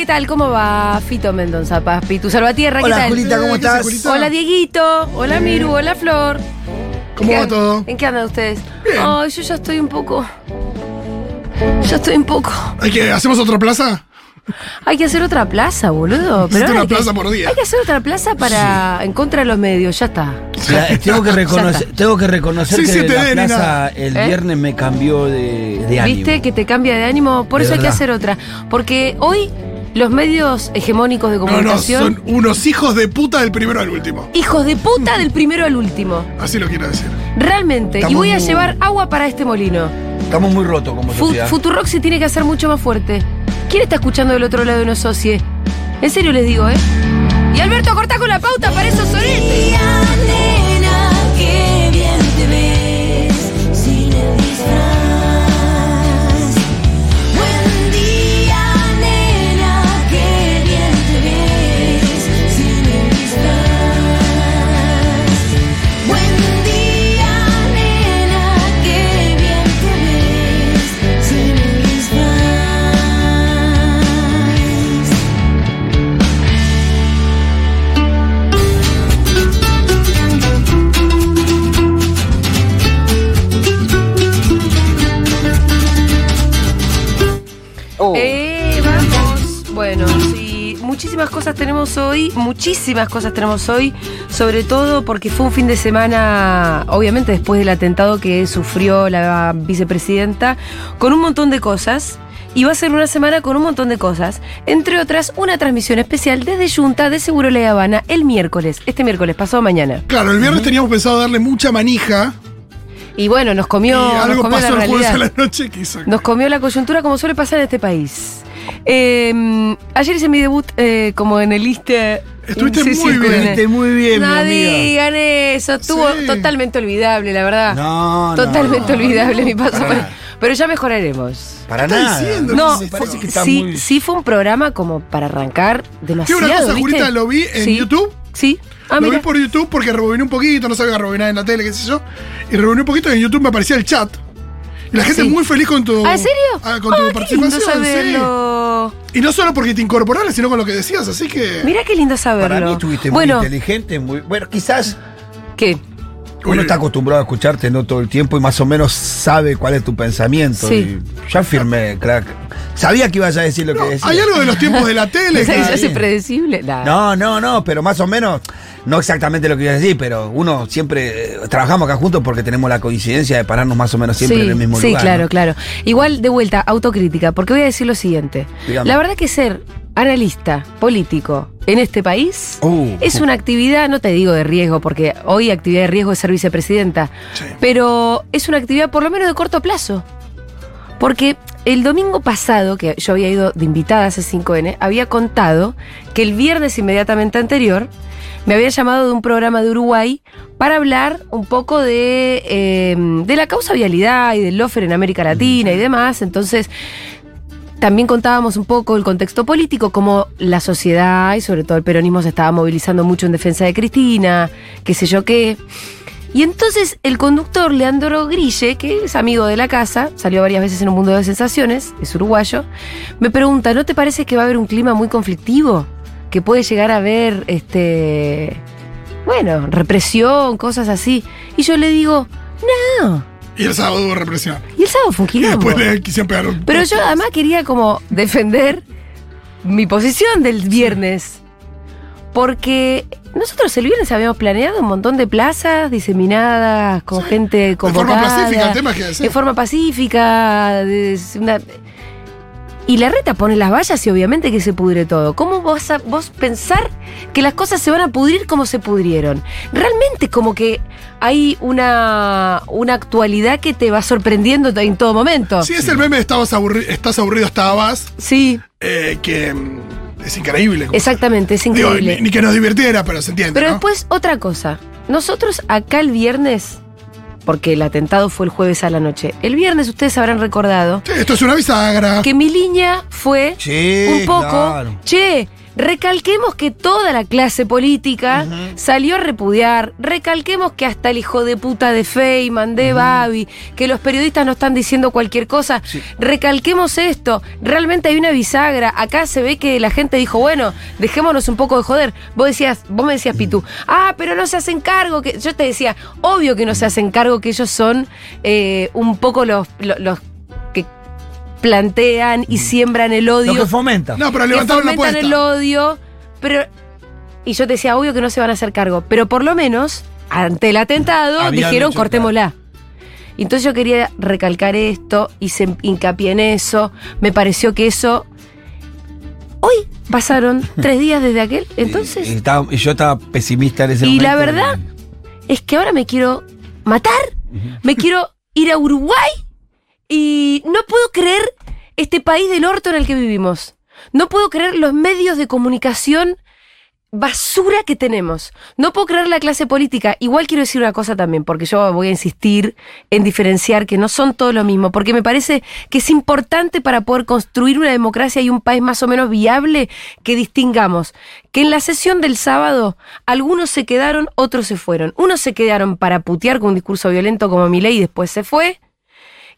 ¿qué tal? ¿Cómo va Fito Mendoza, Paspi? Tu salvatierra, ¿qué Hola, tal? Julita, ¿cómo Eh, ¿qué hace, estás? Julita? Hola, Dieguito. Hola, Miru. Hola, Flor. ¿Cómo ¿En va todo? ¿En qué andan ustedes? Bien. Ay, yo ya estoy un poco. Ya estoy un poco. ¿Hay que, ¿Hacemos otra plaza? Hay que hacer otra plaza, boludo. Ahora una hay que- plaza por día. Hay que hacer otra plaza para. en contra de los medios, ya está. Tengo que reconocer, Ya tengo que reconocer Sí, que sí, te la den, plaza el ¿Eh? viernes me cambió de, de ánimo. ¿Viste? Que te cambia de ánimo. Por De eso hay que hacer otra. Porque hoy los medios hegemónicos de No, no, comunicación. son unos hijos de puta del primero al último. Hijos de puta del primero al último. Así lo quiero decir. Realmente. y voy a muy- llevar agua para este molino. Estamos muy rotos como Fu- sociedad. Futurock se tiene que hacer mucho más fuerte. ¿Quién está escuchando del otro lado de una socie? En serio les digo, ¿eh? Y Alberto, corta con la pauta para esos sonetes. Muchísimas cosas tenemos hoy, muchísimas cosas tenemos hoy, sobre todo porque fue un fin de semana, obviamente después del atentado que sufrió la vicepresidenta, con un montón de cosas. Y va a ser una semana con un montón de cosas. Entre otras, una transmisión especial desde Junta de Seguro La Habana el miércoles. Este miércoles, pasado mañana. Claro, el viernes teníamos pensado darle mucha manija. Y bueno, nos comió, y nos algo comió pasó la el jueves a la noche que hizo. Nos comió la coyuntura como suele pasar en este país. Eh, ayer hice mi debut eh, como en el liste. Estuviste muy bien. Estuviste muy bien, mi No amiga. digan eso, estuvo Sí. totalmente olvidable, la verdad. No, totalmente no, olvidable no, mi paso. para. Pero ya mejoraremos. Para ¿Qué está nada. diciendo? No, me fue- parece que está sí, muy... sí fue un programa como para arrancar demasiado. una cosa. Julita, lo vi en. YouTube. Sí. Ah, lo mira. vi por YouTube porque rebobiné un poquito, no sabía rebobinar en la tele, qué sé yo. Y rebobiné un poquito y en YouTube me aparecía el chat. Y la gente Sí. muy feliz con tu. ¿Ah, en serio? ah, con Ah, tu qué lindo participación. saberlo. sí. Y no solo porque te incorporaras, sino con lo que decías, así que. Mira qué lindo saberlo. Para mí estuviste bueno, muy inteligente, muy... Bueno, quizás ¿qué? Uno está acostumbrado a escucharte no todo el tiempo y más o menos sabe cuál es tu pensamiento. Sí. Y ya firmé, crack. Sabía que ibas a decir lo que decías. Hay algo de los tiempos de la tele. ¿Pensás que que- se hace bien. predecible? Nah. No, no, no, pero más o menos, no exactamente lo que iba a decir, pero uno siempre eh, trabajamos acá juntos porque tenemos la coincidencia de pararnos más o menos siempre sí, en el mismo sí, lugar. claro, ¿no? claro. Igual, de vuelta, autocrítica, porque voy a decir lo siguiente. Dígame. La verdad que ser analista político en este país Uh, es una actividad, no te digo de riesgo, porque hoy actividad de riesgo es ser vicepresidenta, Sí. pero es una actividad por lo menos de corto plazo. Porque el domingo pasado, que yo había ido de invitada a C5N, había contado que el viernes inmediatamente anterior me había llamado de un programa de Uruguay para hablar un poco de, eh, de la causa vialidad y del lofer en América Latina y demás. Entonces, también contábamos un poco el contexto político, cómo la sociedad y sobre todo el peronismo se estaba movilizando mucho en defensa de Cristina, qué sé yo qué. Y entonces el conductor Leandro Grille, que es amigo de la casa, salió varias veces en un mundo de sensaciones, es uruguayo, me pregunta, ¿no te parece que va a haber un clima muy conflictivo? Que puede llegar a haber, este, bueno, represión, cosas así. Y yo le digo, no. Y el sábado hubo represión. Y el sábado fue un Y después le quisieron pegar un. Pero yo además quería como defender mi posición del viernes. Porque nosotros el viernes habíamos planeado un montón de plazas diseminadas con gente forma convocada. pacífica, el tema es que sí. En forma pacífica. de- una- y la reta pone las vallas y obviamente que se pudre todo. ¿Cómo vas a vos pensar que las cosas se van a pudrir como se pudrieron? Realmente como que hay una, una actualidad que te va sorprendiendo en todo momento. Sí, es el meme de estabas aburri- estás aburrido, estabas. Sí, eh, que mm, es increíble. como- exactamente, es Digo, increíble. ni, ni que nos divirtiera, pero se entiende. Pero ¿no? después, otra cosa. Nosotros acá el viernes, porque el atentado fue el jueves a la noche, el viernes ustedes habrán recordado Sí, esto es una bisagra. que mi línea fue Sí, un poco, claro. che, Recalquemos que toda la clase política salió a repudiar. Recalquemos que hasta el hijo de puta de Feynman, de Babi, que los periodistas no están diciendo cualquier cosa. Recalquemos esto. Realmente hay una bisagra. Acá se ve que la gente dijo, bueno, dejémonos un poco de joder. Vos decías, vos me decías, Pitu, ah, pero no se hacen cargo. Que... Yo te decía, obvio que no se hacen cargo, que ellos son eh, un poco los, los, los plantean y siembran el odio Lo que fomenta. No, pero que levantaron la fomentan apuesta. el odio, pero y yo te decía, obvio que no se van a hacer cargo, pero por lo menos ante el atentado Habían dijeron hecho, cortémosla. Y Entonces yo quería recalcar esto, hice hincapié en eso, me pareció que eso hoy pasaron tres días desde aquel, Y, entonces estaba- y yo estaba pesimista en ese y momento. la verdad es que ahora me quiero matar, me quiero ir a Uruguay y no puedo creer este país del orto en el que vivimos. No puedo creer los medios de comunicación basura que tenemos. No puedo creer la clase política. Igual quiero decir una cosa también, porque yo voy a insistir en diferenciar que no son todo lo mismo, porque me parece que es importante para poder construir una democracia y un país más o menos viable que distingamos que en la sesión del sábado algunos se quedaron, otros se fueron. Unos se quedaron para putear con un discurso violento como Milei y después se fue.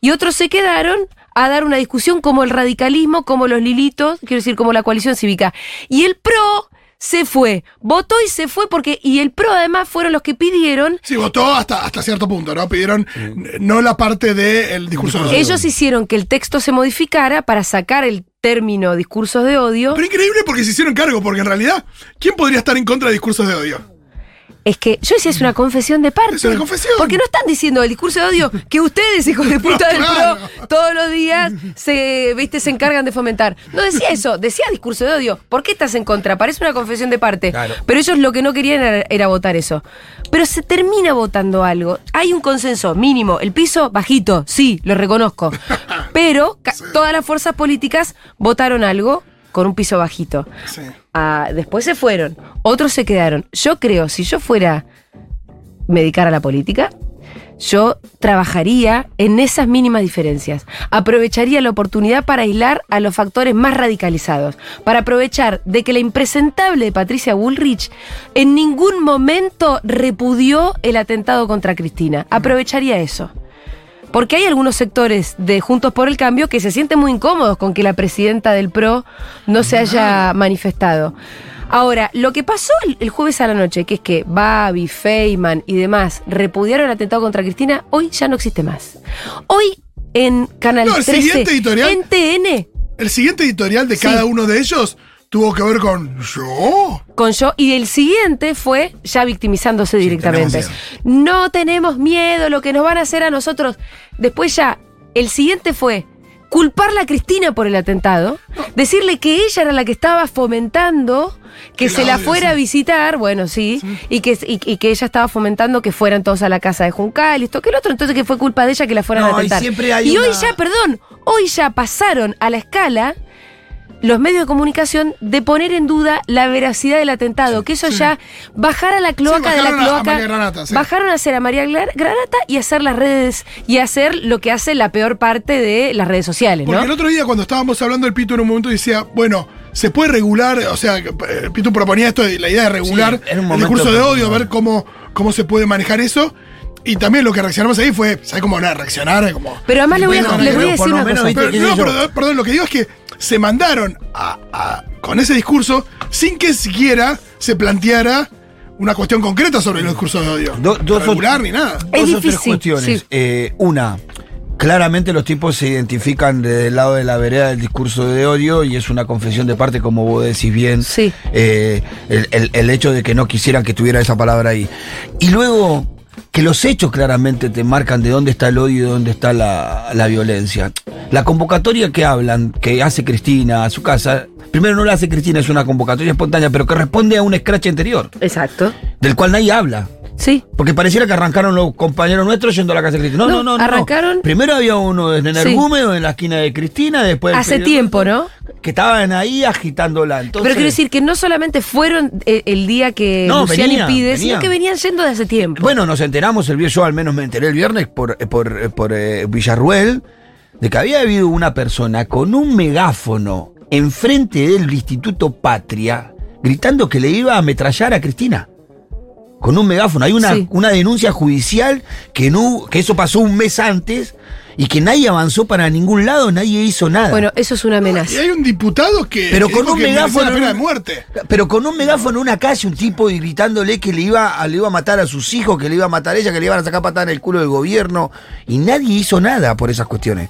Y otros se quedaron a dar una discusión como el radicalismo, como los lilitos, quiero decir, como la coalición cívica. Y el PRO se fue, votó y se fue porque, y el PRO además fueron los que pidieron, Sí, votó hasta, hasta cierto punto, ¿no? Pidieron no la parte del discurso de odio. ellos hicieron que el texto se modificara para sacar el término discursos de odio. Pero increíble porque se hicieron cargo, porque en realidad, ¿quién podría estar en contra de discursos de odio? Es que yo decía, es una confesión de parte. Es una confesión. Porque no están diciendo el discurso de odio que ustedes, hijos de puta del Claro. PRO, todos los días se, viste, se encargan de fomentar. No decía eso, decía discurso de odio. ¿Por qué estás en contra? Parece una confesión de parte. Claro. Pero ellos lo que no querían era, era votar eso. Pero se termina votando algo. Hay un consenso mínimo. El piso bajito, sí, lo reconozco. Pero todas las fuerzas políticas votaron algo con un piso bajito. Sí. Ah, después se fueron, otros se quedaron. Yo creo, si yo fuera me dedicara a la política, yo trabajaría en esas mínimas diferencias. Aprovecharía la oportunidad para aislar a los factores más radicalizados. Para aprovechar de que la impresentable de Patricia Bullrich en ningún momento repudió el atentado contra Cristina. Aprovecharía eso. Porque hay algunos sectores de Juntos por el Cambio que se sienten muy incómodos con que la presidenta del PRO no se haya manifestado. Ahora, lo que pasó el, jueves a la noche, que es que Babi, Feynman y demás repudiaron el atentado contra Cristina, hoy ya no existe más. Hoy en Canal No, el 13, siguiente editorial- en TN, El siguiente editorial de Sí. cada uno de ellos tuvo que ver con yo. con yo, y el siguiente fue ya victimizándose directamente. tenemos No tenemos miedo, lo que nos van a hacer a nosotros. Después ya, el siguiente fue culparla a Cristina por el atentado, decirle que ella era la que estaba fomentando que se la fuera a visitar, bueno, sí, Y, que, y, y que ella estaba fomentando que fueran todos a la casa de Juncal, y esto que el otro, entonces que fue culpa de ella que la fueran No, a atentar. y hoy una- ya, perdón, hoy ya pasaron a la escala los medios de comunicación de poner en duda la veracidad del atentado, que eso ya bajar a la cloaca de la bajaron a- a cloaca, María Granata, sí. bajaron a hacer a María Granata y hacer las redes y hacer lo que hace la peor parte de las redes sociales, Porque ¿no? el otro día cuando estábamos hablando el Pitu en un momento decía, bueno, se puede regular, o sea, eh, Pitu proponía esto, de la idea de regular el discurso de odio, ver cómo, cómo se puede manejar eso. Y también lo que reaccionamos ahí fue, ¿sabes cómo nada? Reaccionar como... Pero además le voy a, Bueno, les voy a decir lo una cosa. Pero, no, perdón, perdón, lo que digo es que se mandaron a- a- con ese discurso sin que siquiera se planteara una cuestión concreta sobre el discurso de odio. Do- dos o- regular ni nada. Es Dos o tres cuestiones. sí. Eh, una, claramente los tipos se identifican desde el lado de la vereda del discurso de odio y es una confesión de parte, como vos decís bien, Sí. eh, el, el- el hecho de que no quisieran que tuviera esa palabra ahí. Y luego, que los hechos claramente te marcan de dónde está el odio y de dónde está la, la violencia. La convocatoria que hablan, que hace Cristina a su casa, primero no la hace Cristina, es una convocatoria espontánea, pero que responde a un scratch anterior, Exacto. del cual nadie habla. Sí. Porque pareciera que arrancaron los compañeros nuestros yendo a la casa de Cristina. No, no, No, no. no, arrancaron- Primero había uno en Energúmedo, en la esquina de Cristina, después. Hace el- tiempo, ¿no? Que estaban ahí agitándola. Entonces, Pero quiero decir que no solamente fueron eh, el, día que No, Luciani venían, pide, sino que venían yendo de hace tiempo. Bueno, nos enteramos el yo al menos me enteré el viernes por, eh, por, eh, por eh, Villarruel, de que había habido una persona con un megáfono enfrente del Instituto Patria, gritando que le iba a ametrallar a Cristina. Con un megáfono. Hay una, Sí. una denuncia judicial que, no, que eso pasó un mes antes y que nadie avanzó para ningún lado, nadie hizo nada. Bueno, eso es una Y amenaza. hay un diputado que. Pero con un megáfono la en pena de muerte. Pero con un megáfono en una calle, un tipo y gritándole que le iba, a- le iba a matar a sus hijos, que le iba a matar a ella, que le iban a sacar patada en el culo del gobierno. Y nadie hizo nada por esas cuestiones.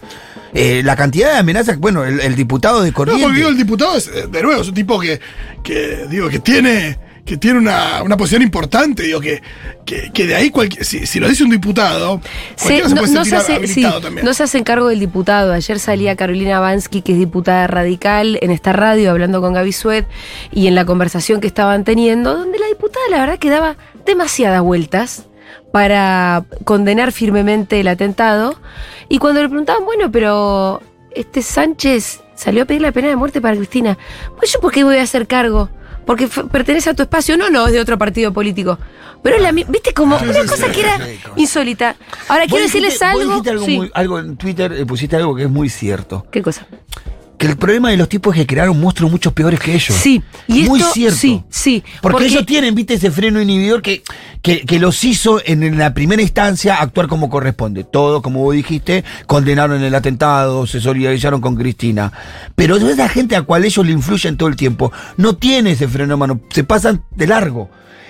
Eh, la cantidad de amenazas, bueno, el, el diputado de No, porque Corrientes. digo, el diputado es, eh, de nuevo, es un tipo que, que digo, que tiene, que tiene una, una posición importante, digo, que, que, que de ahí cualquier, si, si lo dice un diputado, se no, puede no se hace, sí, habilitado también. no se hacen cargo del diputado. Ayer salía Carolina Bansky, que es diputada radical, en esta radio hablando con Gaby Suet y en la conversación que estaban teniendo, donde la diputada la verdad que daba demasiadas vueltas para condenar firmemente el atentado. Y cuando le preguntaban, bueno, pero este Sánchez salió a pedir la pena de muerte para Cristina. Pues yo, ¿por qué voy a hacer cargo? Porque pertenece a tu espacio. No, no, es de otro partido político. Pero es la ¿viste? Como Sí, una sí, cosa sí, que era insólita. Ahora quiero dijiste- decirles vos algo. dijiste algo, Sí. muy- algo en Twitter, eh, pusiste algo que es muy cierto. ¿Qué cosa? Que el problema de los tipos es que crearon monstruos mucho peores que ellos. Sí, y muy esto- cierto. sí, sí, Porque, porque- ellos tienen, viste, ese freno inhibidor que, que, que los hizo en, la primera instancia actuar como corresponde. Todo, como vos dijiste, condenaron el atentado, se solidarizaron con Cristina. Pero toda esa gente a cual ellos le influyen todo el tiempo, no tiene ese freno mano, se pasan de largo.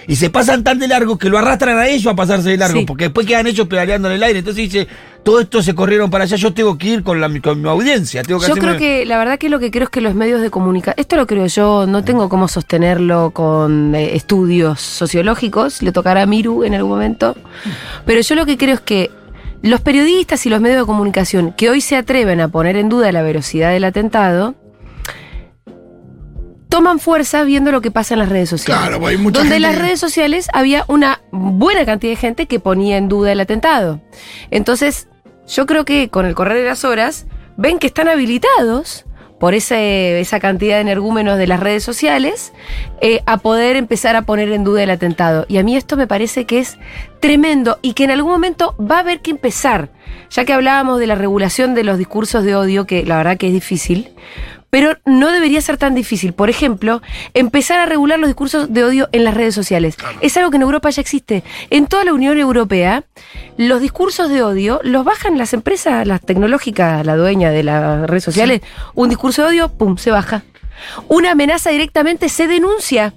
Y se pasan tan de largo que lo arrastran a ellos a pasarse de largo, Sí. porque después quedan ellos pedaleando en el aire. Entonces dice, todo esto se corrieron para allá, yo tengo que ir con, la, con mi audiencia. Tengo que Yo hacerme- creo que la verdad que lo que creo es que los medios de comunicación, esto lo creo yo, no tengo cómo sostenerlo con eh, estudios sociológicos, le tocará a Miru en algún momento, pero yo lo que creo es que los periodistas y los medios de comunicación que hoy se atreven a poner en duda la veracidad del atentado, toman fuerza viendo lo que pasa en las redes sociales. Claro, pues hay mucha Donde en las redes sociales había una buena cantidad de gente que ponía en duda el atentado. Entonces, yo creo que con el correr de las horas, ven que están habilitados por ese, esa cantidad de energúmenos de las redes sociales eh, a poder empezar a poner en duda el atentado. Y a mí esto me parece que es tremendo y que en algún momento va a haber que empezar, ya que hablábamos de la regulación de los discursos de odio, que la verdad que es difícil, pero no debería ser tan difícil. Por ejemplo, empezar a regular los discursos de odio en las redes sociales. Es algo que en Europa ya existe. En toda la Unión Europea, los discursos de odio los bajan las empresas, las tecnológicas, la dueña de las redes sociales. Un discurso de odio, pum, se baja. Una amenaza directamente se denuncia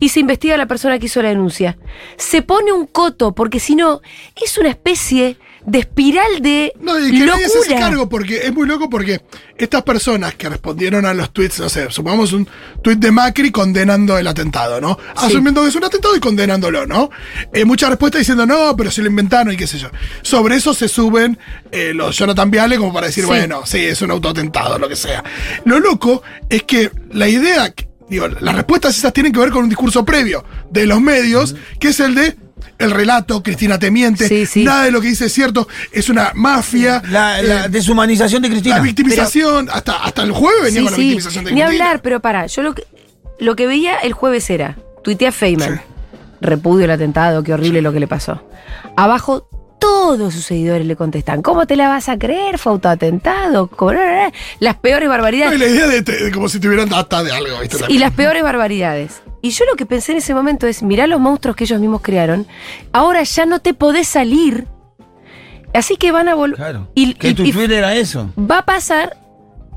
y se investiga a la persona que hizo la denuncia. Se pone un coto, porque si no, es una especie de espiral de No, y que nadie se hace locura. cargo porque es muy loco porque estas personas que respondieron a los tweets, no sé, supongamos un tweet de Macri condenando el atentado, ¿no? Asumiendo que es un atentado y condenándolo, ¿no? Eh, mucha respuesta diciendo, no, pero se lo inventaron y qué sé yo. Sobre eso se suben eh, los Jonathan Viale como para decir, Sí. bueno, sí, es un autoatentado, lo que sea. Lo loco es que la idea, digo, las respuestas esas tienen que ver con un discurso previo de los medios, que es el de el relato, Cristina te miente, Sí, sí. nada de lo que dice es cierto, es una mafia. La, la eh, deshumanización de Cristina. la victimización, hasta, hasta el jueves venía Sí, con la sí, victimización de Ni Cristina. hablar, pero para, yo lo que, lo que veía el jueves era, tuitea Feynman, Sí. repudio el atentado, qué horrible lo que le pasó. Abajo todos sus seguidores le contestan, ¿cómo te la vas a creer? Fue autoatentado, las peores No, barbaridades. y la idea de, de como si tuvieran data de algo, ¿viste? Y las peores barbaridades. Y yo lo que pensé en ese momento es, mirá los monstruos que ellos mismos crearon, ahora ya no te podés salir, así que van a volver... Claro. Y, ¿Qué y- tu y Twitter era eso? va a pasar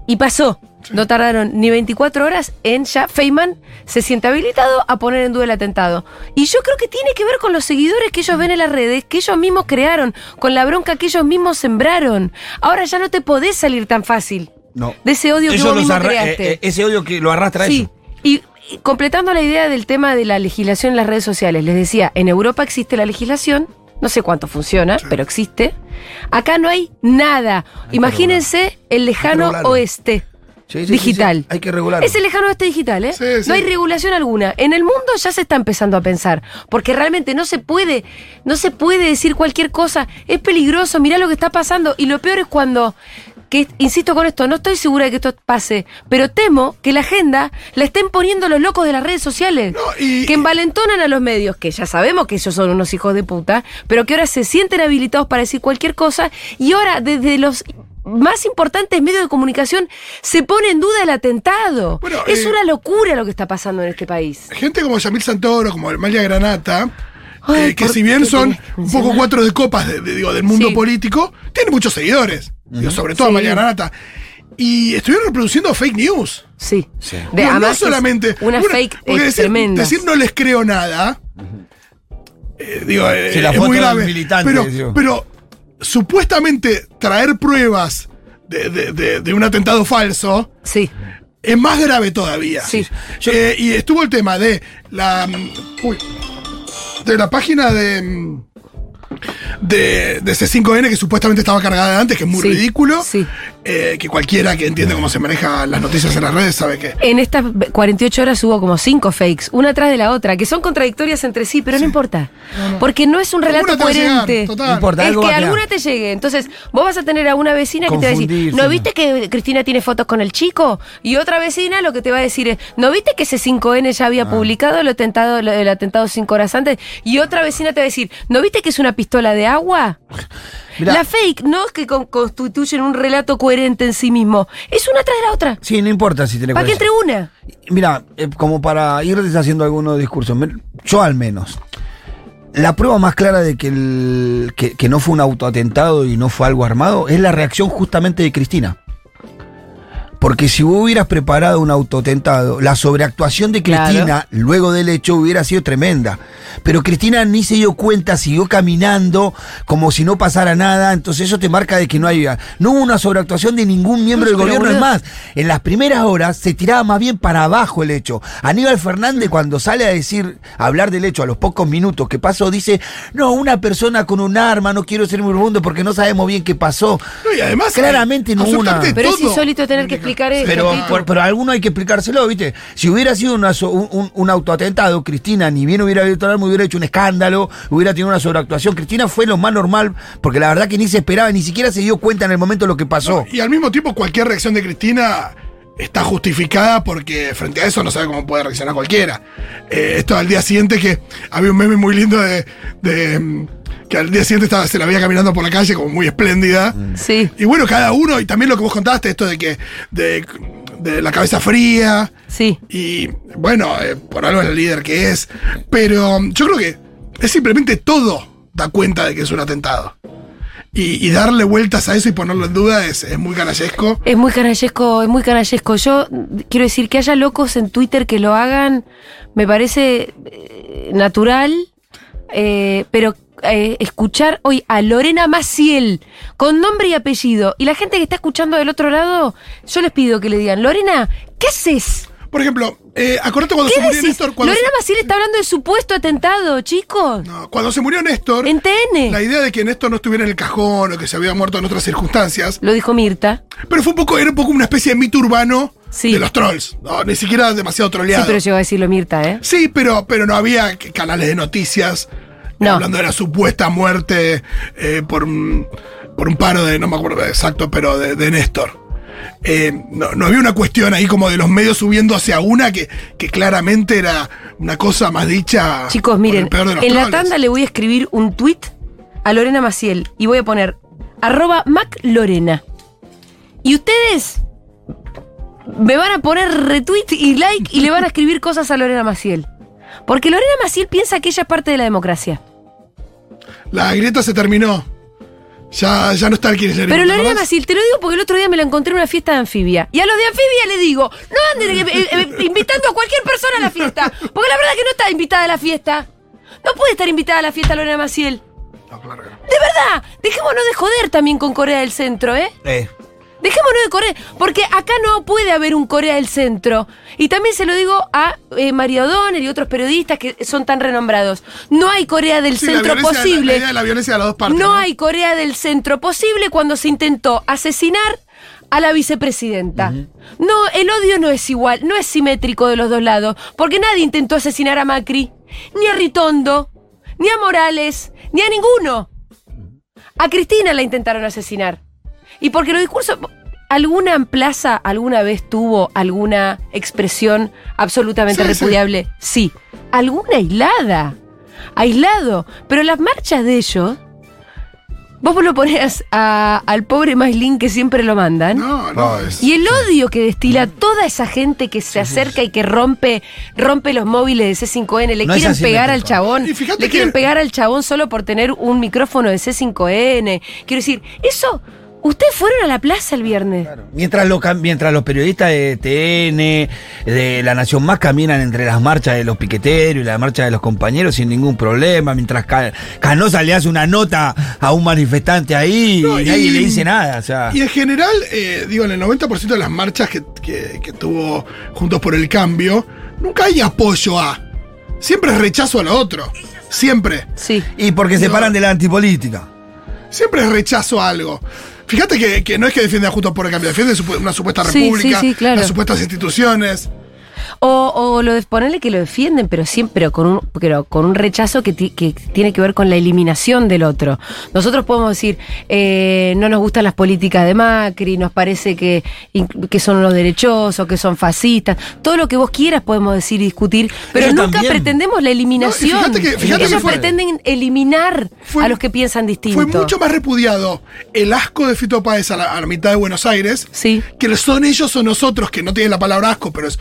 y pasó. No tardaron ni 24 horas en ya Feynman se siente habilitado a poner en duda el atentado. Y yo creo que tiene que ver con los seguidores que ellos ven en las redes, que ellos mismos crearon, con la bronca que ellos mismos sembraron. Ahora ya no te podés salir tan fácil No. de ese odio que vos mismo arra- creaste. eh, eh, ese odio que lo arrastra Sí. eso. Y, y completando la idea del tema de la legislación en las redes sociales, les decía, en Europa existe la legislación, no sé cuánto funciona, pero existe. Acá no hay nada. Imagínense el lejano oeste. Sí, sí, sí, digital. sí. Hay que regularlo. Es el lejano oeste digital, ¿eh? Sí, sí. No hay regulación alguna. En el mundo ya se está empezando a pensar, porque realmente no se puede, no se puede decir cualquier cosa. Es peligroso, mirá lo que está pasando. Y lo peor es cuando, que insisto con esto, no estoy segura de que esto pase, pero temo que la agenda la estén poniendo los locos de las redes sociales, No, y- que envalentonan a los medios, que ya sabemos que ellos son unos hijos de puta, pero que ahora se sienten habilitados para decir cualquier cosa y ahora desde los más importantes medios de comunicación se pone en duda el atentado. Bueno, es eh, una locura lo que está pasando en este país. Gente como Yamil Santoro, como Malia Granata, Ay, eh, que ¿por si bien son un poco cuatro de copas de- de- digo, del mundo Sí. político, tienen muchos seguidores. Digo, sobre todo Sí. Malia Granata. Y estuvieron reproduciendo fake news. Sí. Sí. De- no, solamente. Una fake porque eh, decir, tremenda. decir no les creo nada. eh, digo, eh, la es foto muy grave. pero supuestamente traer pruebas de, de- de- de un atentado falso Sí. es más grave todavía. Sí. Eh, y estuvo el tema de la. mm, uy, de la página de. De, de C5N que supuestamente estaba cargada de antes, que es muy Sí, ridículo. sí. Eh, que cualquiera que entiende cómo se manejan las noticias en las redes sabe que. En estas 48 horas hubo como cinco fakes, una tras de la otra, que son contradictorias entre sí, pero no importa. Porque no es un relato llegar, coherente. total. No importa, es algo que alguna te llegue. Entonces, vos vas a tener a una vecina que te va a decir, ¿no viste que Cristina tiene fotos con el chico? Y otra vecina lo que te va a decir es, ¿no viste que ese 5N ya Ah. había publicado el atentado, el atentado cinco horas antes? Y otra vecina te va a decir, ¿no viste que es una pistola de agua? Mirá. La fake no es que con- constituyen un relato coherente en sí mismo. Es una tras la otra. Sí, no importa si tiene ¿Para qué entre una? Mira, eh, como para ir deshaciendo algunos discursos, yo al menos. La prueba más clara de que, el, que, que no fue un autoatentado y no fue algo armado es la reacción justamente de Cristina. Porque si vos hubieras preparado un autoatentado, la sobreactuación de Claro. Cristina luego del hecho hubiera sido tremenda. Pero Cristina ni se dio cuenta, siguió caminando como si no pasara nada. Entonces eso te marca de que no hay. No hubo una sobreactuación de ningún miembro del gobierno. Es más, en las primeras horas se tiraba más bien para abajo el hecho. Aníbal Fernández cuando sale a decir, a hablar del hecho a los pocos minutos que pasó, dice, no, una persona con un arma, no quiero ser muy profundo porque no sabemos bien qué pasó. No, y además, Claramente no hubo una... Pero es insólito tener que explicar esto. Pero, por- pero a alguno hay que explicárselo, ¿viste? Si hubiera sido una un, un- autoatentado, Cristina ni bien hubiera abierto el arma, hubiera hecho un escándalo, hubiera tenido una sobreactuación. Cristina fue lo más normal, porque la verdad que ni se esperaba, ni siquiera se dio cuenta en el momento de lo que pasó. Y al mismo tiempo, cualquier reacción de Cristina está justificada porque frente a eso no sabe cómo puede reaccionar cualquiera. Eh, esto al día siguiente que había un meme muy lindo de, de, que al día siguiente estaba, se la veía caminando por la calle como muy espléndida. Sí, Y bueno, cada uno, y también lo que vos contaste, esto de que de, de la cabeza fría. sí. Y bueno, eh, por algo es la líder que es. Pero um, yo creo que es simplemente todo da cuenta de que es un atentado. Y, y darle vueltas a eso y ponerlo en duda es, es muy canallesco. Es muy canallesco, es muy canallesco. Yo mm, quiero decir que haya locos en Twitter que lo hagan, me parece eh, natural, eh, pero eh, escuchar hoy a Lorena Maciel con nombre y apellido y la gente que está escuchando del otro lado, yo les pido que le digan, Lorena, ¿qué haces? Por ejemplo, eh, acordate cuando ¿Qué se murió? Néstor. Cuando Lorena se, Maciel está hablando de supuesto atentado, chicos. no, cuando se murió Néstor, En TN. la idea de que Néstor no estuviera en el cajón o que se había muerto en otras circunstancias, Lo dijo Mirta. pero fue un poco, era un poco una especie de mito urbano Sí. de los trolls. No, ni siquiera demasiado Sí, troleado. pero llegó a decirlo Mirta, ¿eh? Sí, pero, pero no había canales de noticias No. hablando de la supuesta muerte eh, por, un, por un paro de, no me acuerdo exacto, pero de, de Néstor. Eh, no, no había una cuestión ahí como de los medios subiendo hacia una que, que claramente era una cosa más dicha. Chicos, miren, el peor de los en la tanda le voy a escribir un tweet a Lorena Maciel y voy a poner arroba maclorena. Y ustedes me van a poner retweet y like y le van a escribir cosas a Lorena Maciel. Porque Lorena Maciel piensa que ella es parte de la democracia. La grieta se terminó. Ya, ya no está el kirchnerismo. Pero ¿te Lorena? Maciel, te lo digo porque el otro día me la encontré en una fiesta de anfibia. Y a los de anfibia le digo, no anden eh, eh, eh, invitando a cualquier persona a la fiesta. Porque la verdad que no está invitada a la fiesta. No puede estar invitada a la fiesta Lorena Maciel. No, claro. De verdad, dejémonos de joder también con Corea del Centro, ¿eh? Eh, Dejémonos de Corea, porque acá no puede haber un Corea del Centro. Y también se lo digo a eh, María O'Donnell y otros periodistas que son tan renombrados. No hay Corea del Sí, Centro posible. La idea de la violencia de las dos partes. No hay Corea del Centro posible cuando se intentó asesinar a la vicepresidenta. No, el odio no es igual, no es simétrico de los dos lados, porque nadie intentó asesinar a Macri, ni a Ritondo, ni a Morales, ni a ninguno. A Cristina la intentaron asesinar. Y porque los discursos... ¿Alguna plaza alguna vez tuvo alguna expresión absolutamente Sí, repudiable? Sí. ¿Alguna aislada? Aislado. Pero las marchas de ellos Vos lo ponés a- al pobre Maislin que siempre lo mandan. No, no, Ay. es. Y el odio que destila toda esa gente que se acerca y que rompe, rompe los móviles de C5N, le No quieren pegar al chabón, le que- quieren pegar al chabón solo por tener un micrófono de C5N. Quiero decir, eso, ustedes fueron a la plaza el viernes. Mientras, los cam- mientras los periodistas de TN, de La Nación Más caminan entre las marchas de los piqueteros y las marchas de los compañeros sin ningún problema, mientras Ca- Canosa le hace una nota a un manifestante ahí No, y, y- nadie le dice nada. O sea, Y en general, eh, digo, en el 90% de las marchas que, que- que tuvo Juntos por el Cambio, nunca hay apoyo a. Siempre es rechazo a lo otro. Siempre. Sí. y porque se paran de la antipolítica. Siempre es rechazo a algo. Fíjate que, que no es que defiende a Juntos por el Cambio, defiende una supuesta Sí, república, sí, sí, claro. las supuestas instituciones. O, o lo de ponerle que lo defienden, pero siempre con un, pero con un rechazo que, que tiene que ver con la eliminación del otro. Nosotros podemos decir, eh, no nos gustan las políticas de Macri, nos parece que, que son unos derechosos, que son fascistas, todo lo que vos quieras podemos decir y discutir, pero nunca también. pretendemos la eliminación. No, fíjate que- fíjate Ellos fue- pretenden eliminar Fue- a los que piensan distinto. Fue mucho más repudiado el asco de Fito Páez a la, a la mitad de Buenos Aires Sí. que son ellos o nosotros, que no tienen la palabra asco, pero es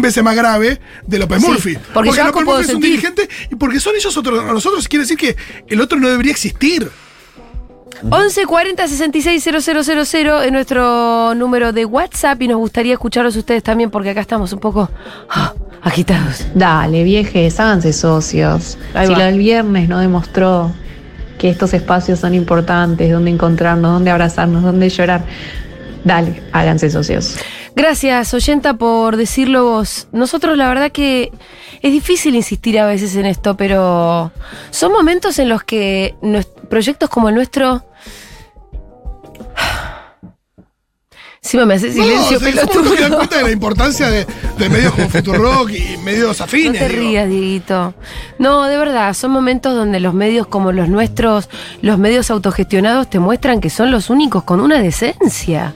100 veces más grave, de López Sí, Murphy. porque asco López Murphy es un sentir. dirigente y porque son ellos otros, a nosotros quiere decir que el otro no debería existir. 11 40 66 000 es nuestro número de WhatsApp y nos gustaría escucharlos ustedes también porque acá estamos un poco ah, agitados. Dale, viejes, háganse socios. Ahí si va. lo del viernes no demostró que estos espacios son importantes, dónde encontrarnos, dónde abrazarnos, dónde llorar, dale, háganse socios. Gracias, oyenta, por decirlo vos. Nosotros la verdad que es difícil insistir a veces en esto, pero son momentos en los que proyectos como el nuestro... Encima me hace silencio, no, se- los que dan pelotudo. cuenta de la importancia de, de medios como Futurock y medios No afines. te digo. rías, Dieguito. No, de verdad, son momentos donde los medios como los nuestros, los medios autogestionados, te muestran que son los únicos con una decencia.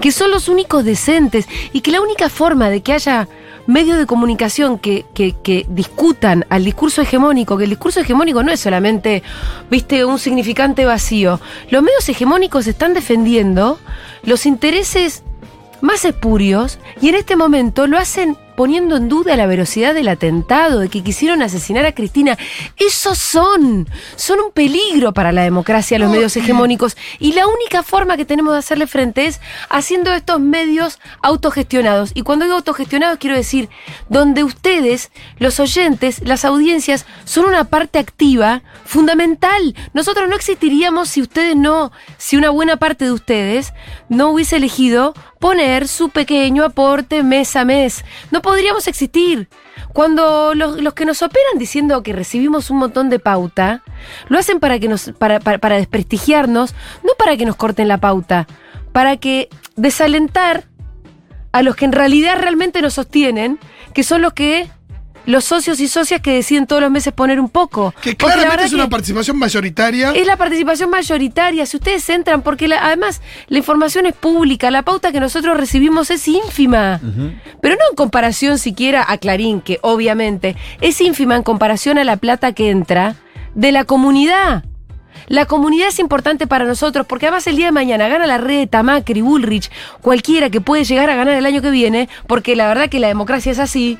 Que son los únicos decentes. Y que la única forma de que haya medios de comunicación que, que- que discutan al discurso hegemónico, que el discurso hegemónico no es solamente, viste, un significante vacío. Los medios hegemónicos están defendiendo los intereses más espurios y en este momento lo hacen poniendo en duda la veracidad del atentado, de que quisieron asesinar a Cristina. Esos son, son un peligro para la democracia, los medios hegemónicos. Y la única forma que tenemos de hacerle frente es haciendo estos medios autogestionados. Y cuando digo autogestionados quiero decir donde ustedes, los oyentes, las audiencias, son una parte activa, fundamental. Nosotros no existiríamos si ustedes no, si una buena parte de ustedes no hubiese elegido poner su pequeño aporte mes a mes. No podríamos existir. Cuando los, los que nos operan diciendo que recibimos un montón de pauta, lo hacen para que nos, para, para, para desprestigiarnos, no para que nos corten la pauta, para que desalentar a los que en realidad realmente nos sostienen, que son los que los socios y socias que deciden todos los meses poner un poco. Que claramente verdad es una que- participación mayoritaria. es la participación mayoritaria. Si ustedes entran, porque la- además la información es pública, la pauta que nosotros recibimos es ínfima. Pero no en comparación siquiera a Clarín, que obviamente es ínfima en comparación a la plata que entra de la comunidad. La comunidad es importante para nosotros porque además el día de mañana gana la reta, Macri, Bullrich, cualquiera que puede llegar a ganar el año que viene, porque la verdad que la democracia es así.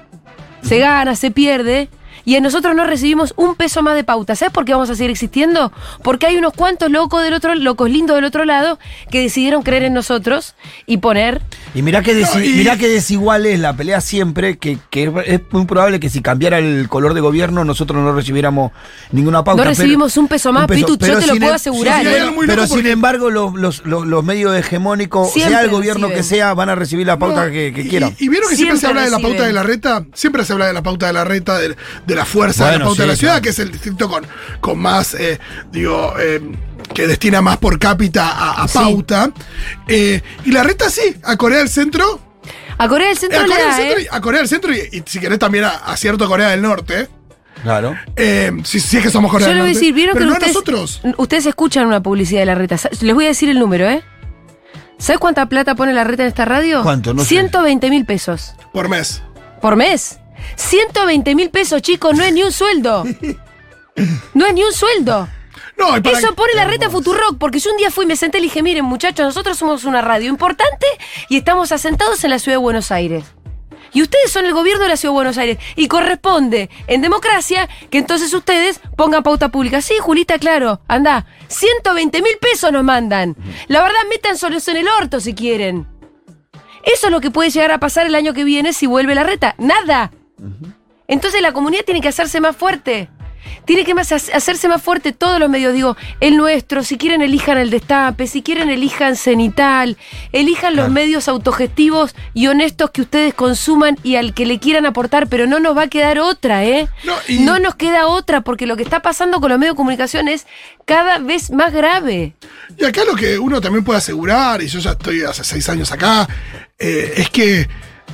Se gana, se pierde. Y a nosotros no recibimos un peso más de pauta. ¿Sabes por qué vamos a seguir existiendo? Porque hay unos cuantos locos del otro, locos lindos del otro lado, que decidieron creer en nosotros y poner. Y mirá que, desi- No, y- mirá que desigual es la pelea siempre, que, que es muy probable que si cambiara el color de gobierno nosotros no recibiéramos ninguna pauta. No pero- recibimos un peso más, Pitu, yo pero te lo sin puedo em- asegurar, Sí, sí, hay algo muy pero sin porque- embargo los, los, los, los medios hegemónicos, Siempre sea el gobierno reciben. que sea, van a recibir la pauta No, que, quieran. Y, y vieron que siempre, Siempre se habla de la pauta de la reta, siempre se habla de la pauta de la reta, de, de la fuerza de la pauta de la ciudad, claro. que es el distrito con, con más, eh, digo, eh, que destina más por cápita a, a Sí. pauta. Eh, y la reta sí, a Corea del Centro, A Corea del eh, Centro a Corea del da, Centro, ¿eh? y- a Corea del Centro y, y si querés también a, a cierto Corea del Norte. Claro. Eh, si, si es que somos Corea Yo del le voy a Norte. decir, vieron pero que no a ustedes, nosotros. ustedes escuchan una publicidad de la reta. Les voy a decir el número, ¿eh? ¿Sabes cuánta plata pone la reta en esta radio? ¿Cuánto? No sé. 120 mil pesos. Por mes. ¿Por mes? 120 mil pesos, chicos, no es ni un sueldo. No es ni un sueldo. No, Eso pone la reta Futurock, porque yo un día fui y me senté y dije, miren muchachos, nosotros somos una radio importante y estamos asentados en la ciudad de Buenos Aires. Y ustedes son el gobierno de la ciudad de Buenos Aires. Y corresponde, en democracia, que entonces ustedes pongan pauta pública. Sí, Julita, claro, anda. 120 mil pesos nos mandan. La verdad, metan solos en el orto si quieren. Eso es lo que puede llegar a pasar el año que viene si vuelve la reta. Nada. Entonces la comunidad tiene que hacerse más fuerte. Tiene que más hacerse más fuerte todos los medios. Digo, el nuestro, si quieren elijan el destape, si quieren elijan cenital, elijan los medios autogestivos y honestos que ustedes consuman y al que le quieran aportar, pero no nos va a quedar otra, ¿eh? No, y- no nos queda otra, porque lo que está pasando con los medios de comunicación es cada vez más grave. Y acá lo que uno también puede asegurar, y yo ya estoy hace seis años acá, eh, es que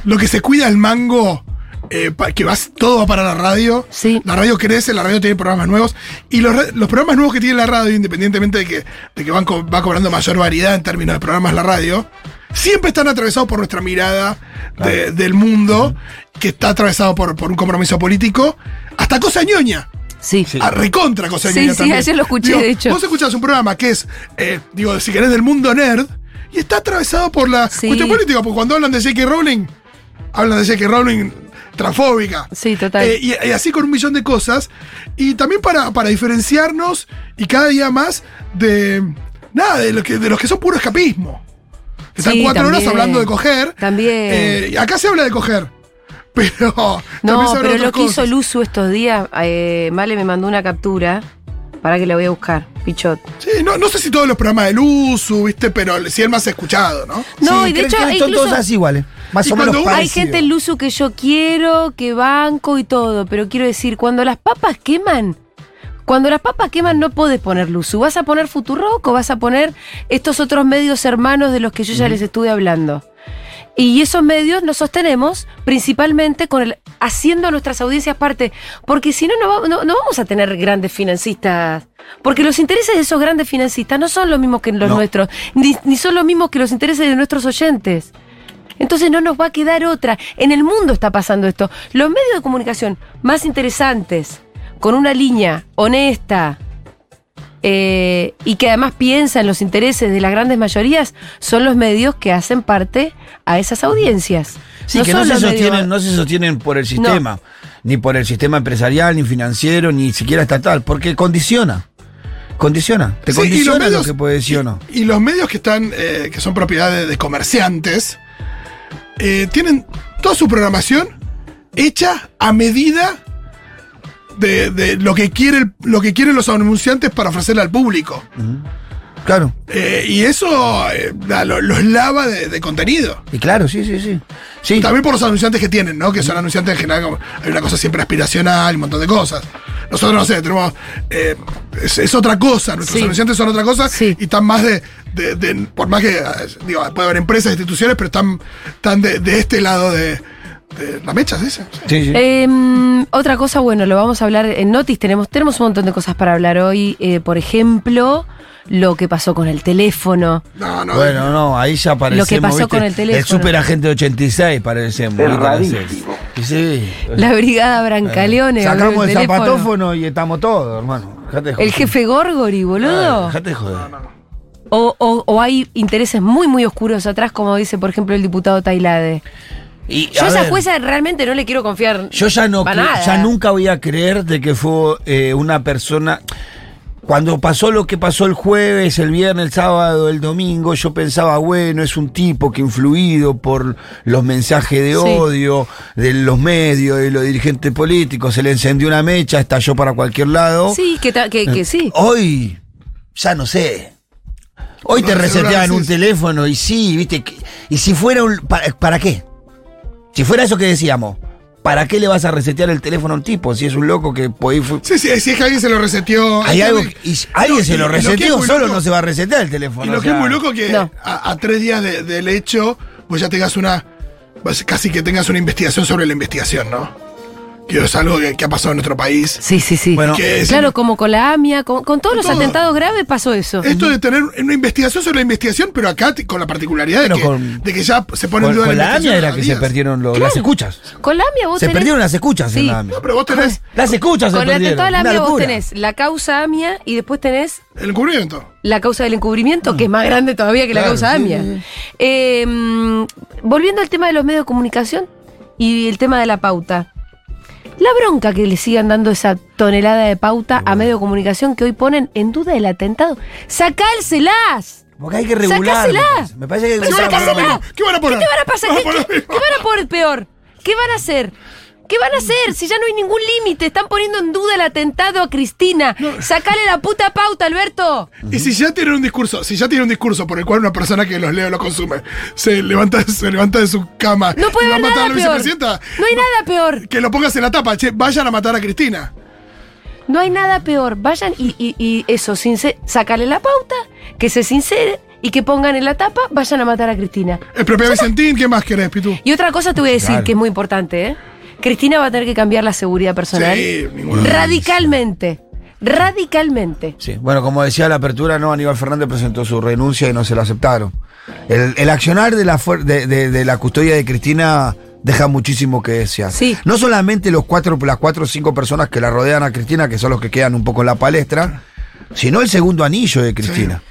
lo que se cuida el mango, eh, que va, todo va para la radio. Sí. La radio crece, la radio tiene programas nuevos. Y los, los programas nuevos que tiene la radio, independientemente de que, de que van co- va cobrando mayor variedad en términos de programas la radio, siempre están atravesados por nuestra mirada de- del mundo, que está atravesado por, por un compromiso político, hasta cosa ñoña. Sí. Sí. A recontra cosa Sí, ñoña sí, también. ayer lo escuché, Digo, de hecho. Vos escuchás un programa que es, eh, digo, si querés, del mundo nerd, y está atravesado por la Sí. cuestión política, porque cuando hablan de J.K. Rowling, hablan de J.K. Rowling transfóbica. Sí, total. Eh, y, y así con un millón de cosas. Y también para, para diferenciarnos y cada día más de. Nada, de, lo que, de los que son puro escapismo. Que están cuatro horas hablando de coger. También. Eh, acá se habla de coger. Pero. No, pero lo que hizo. Luzu estos días, eh, Male me mandó una captura. Para que la voy a buscar, Pichot. Sí, no, no sé si todos los programas del USU, ¿viste? Pero sí el más escuchado, ¿no? No, Sí, y de hecho, son incluso todos así iguales. Más o menos hay gente en Luzu que yo quiero, que banco y todo. Pero quiero decir, cuando las papas queman, cuando las papas queman no podés poner Luzu. ¿Vas a poner Futurock o vas a poner estos otros medios hermanos de los que yo ya les estuve hablando? Y esos medios los sostenemos principalmente con el haciendo a nuestras audiencias parte, porque si no, no, no, no vamos a tener grandes financistas. Porque los intereses de esos grandes financistas no son los mismos que los No. nuestros, ni, ni son los mismos que los intereses de nuestros oyentes. Entonces no nos va a quedar otra. En el mundo está pasando esto. Los medios de comunicación más interesantes, con una línea honesta eh, y que además piensa en los intereses de las grandes mayorías, son los medios que hacen parte a esas audiencias. Sí, que no se, medios- sostienen, no se sostienen por el sistema, ni por el sistema empresarial, ni financiero, ni siquiera estatal, porque condiciona. Condiciona. Te Sí, condiciona lo medios- que puede decir o no. Y, y los medios que están, eh, que son propiedad de, de comerciantes, eh, tienen toda su programación hecha a medida de, de lo que quiere lo que quieren los anunciantes para ofrecerle al público. Claro. Eh, y eso eh, da- lo- los lava de, de contenido. Y claro, sí, sí, sí. Sí, También por los anunciantes que tienen, ¿no? Que son anunciantes en general, como- hay una cosa siempre aspiracional, un montón de cosas. Nosotros, no sé, tenemos. eh, es, es otra cosa, nuestros Sí. anunciantes son otra cosa Sí. y están más de, de- de- Por más que. Digo, puede haber empresas, instituciones, pero están, están de, de este lado de. De la mecha, ¿sí? Sí. sí, sí. Em, otra cosa, bueno, lo vamos a hablar en Notis. Tenemos, tenemos un montón de cosas para hablar hoy. Eh, por ejemplo, lo que pasó con el teléfono. No, no. Bueno, no, ahí ya parecemos. Lo que pasó ¿viste? con el teléfono. El superagente 86 parecemos. Es. Sí, sí. La brigada Brancaleone. abrió Sacamos el teléfono. zapatófono y estamos todos, hermano. Dejate de El jefe Gorgori, boludo. Ah, Dejate de joder. O, o- o hay intereses muy, muy oscuros atrás, como dice, por ejemplo, el diputado Tailade. Y, Yo a esa ver, jueza realmente no le quiero confiar. Yo ya no nada. ya nunca voy a creer de que fue eh, una persona. Cuando pasó lo que pasó el jueves, el viernes, el sábado, el domingo, yo pensaba, bueno, es un tipo que influido por los mensajes de Sí. odio de los medios, de los dirigentes políticos, se le encendió una mecha, estalló para cualquier lado. Sí, que, que sí. Hoy, ya no sé. Hoy No, te reseteaban un teléfono y sí, viste. que- Y si fuera un. ¿para, ¿Para qué? Si fuera eso que decíamos, ¿para qué le vas a resetear el teléfono a un tipo? Si es un loco que fue- Sí, sí, si es que alguien se lo reseteó. Hay algo. que- y alguien No, se y- lo reseteó, solo loco- no se va a resetear el teléfono. Y lo o que es muy loco que No. a, a tres días de- del hecho, pues ya tengas una. pues casi que tengas una investigación sobre la investigación, ¿no? Que es algo que, que ha pasado en nuestro país. Sí, sí, sí. Bueno, es- claro, como con la AMIA, con, con todos Con los todo. atentados graves pasó eso. Esto de tener una investigación sobre la investigación, pero acá con la particularidad de, Bueno, que, de que ya se pone en duda con la investigación AMIA era que se perdieron lo- Claro. las escuchas. Con la AMIA vos Se tenés- perdieron las escuchas Sí. en la AMIA. No, pero vos tenés Las escuchas se Con el perdieron. atentado de la AMIA vos locura. tenés la causa AMIA y después tenés el encubrimiento. la causa del encubrimiento, que es más grande todavía que la causa sí, AMIA. sí. Eh, mm, volviendo al tema de los medios de comunicación y el tema de la pauta. La bronca que le sigan dando esa tonelada de pauta a medios de comunicación que hoy ponen en duda el atentado. ¡Sacálselas! Porque hay que regular. ¡Sacásela! me parece. Que hay? ¿Qué van a poner? ¿Qué van a poner qué van a poner peor? ¿Qué van a hacer? ¿Qué van a hacer si ya no hay ningún límite? Están poniendo en duda el atentado a Cristina. Sacale la puta pauta, Alberto. Y si ya tienen un discurso, si ya tiene un discurso por el cual una persona que los lee o los consume se levanta, se levanta de su cama No puede y va a haber matar a nada la peor. vicepresidenta, No hay nada peor. que lo pongas en la tapa, che, vayan a matar a Cristina. No hay nada peor. Vayan y, y- y eso, sincer- sacale la pauta, que se sinceren y que pongan en la tapa, vayan a matar a Cristina. El propio Vicentín, ¿qué más querés, Pitu? Y otra cosa te voy a decir Claro. que es muy importante, ¿eh? Cristina va a tener que cambiar la seguridad personal. Sí. Radicalmente. Radicalmente. Sí, bueno, como decía la apertura, no, Aníbal Fernández presentó su renuncia y no se la aceptaron. El, el accionar de la, fuer- de, de- de la custodia de Cristina deja muchísimo que desear. Sí. No solamente los cuatro, las cuatro o cinco personas que la rodean a Cristina, que son los que quedan un poco en la palestra, sino el segundo anillo de Cristina.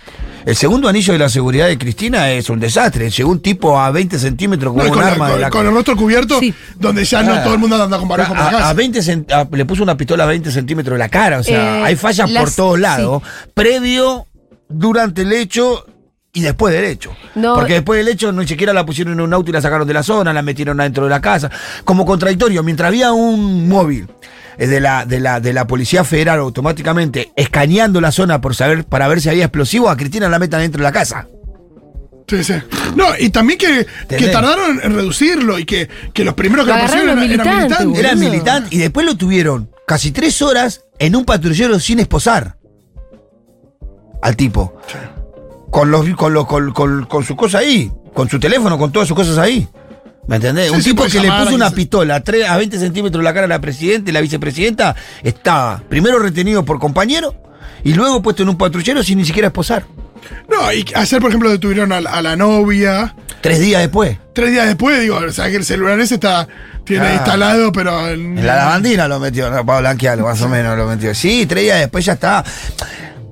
El segundo anillo de la seguridad de Cristina es un desastre. Llegó un tipo a 20 centímetros con No, un con, la- arma de con- la con el rostro cubierto, Sí. donde ya no Ah. todo el mundo anda con barbijo a, a casa. 20 cent- a- le puso una pistola a 20 centímetros de la cara. O sea, Eh, hay fallas por todos lados. Previo, durante el hecho y después del hecho. No. Porque después del hecho ni siquiera la pusieron en un auto y la sacaron de la zona, la metieron adentro de la casa. Como contradictorio, mientras había un móvil de la, de la, de la Policía Federal automáticamente escaneando la zona por saber, para ver si había explosivos, a Cristina la metan dentro de la casa. Sí, sí. No, y también que, que tardaron en reducirlo y que, que los primeros que Lo pusieron eran, los eran militantes, militantes. Era boludo. militante y después lo tuvieron casi tres horas en un patrullero sin esposar al tipo. Con los con los con, con, con su cosa ahí, con su teléfono, con todas sus cosas ahí. ¿Me entendés? Sí, un tipo que le puso una pistola a, tres- a 20 centímetros de la cara a la presidenta y la vicepresidenta, estaba primero retenido por compañero y luego puesto en un patrullero sin ni siquiera esposar. No, y ayer, por ejemplo, detuvieron a, la- a la novia. Tres días después. Tres días después, digo, o sea, que el celular ese está, tiene Ah. instalado, pero. En, En la lavandina lo metió, no, para blanquearlo, más o menos lo metió. Sí, tres días después ya está.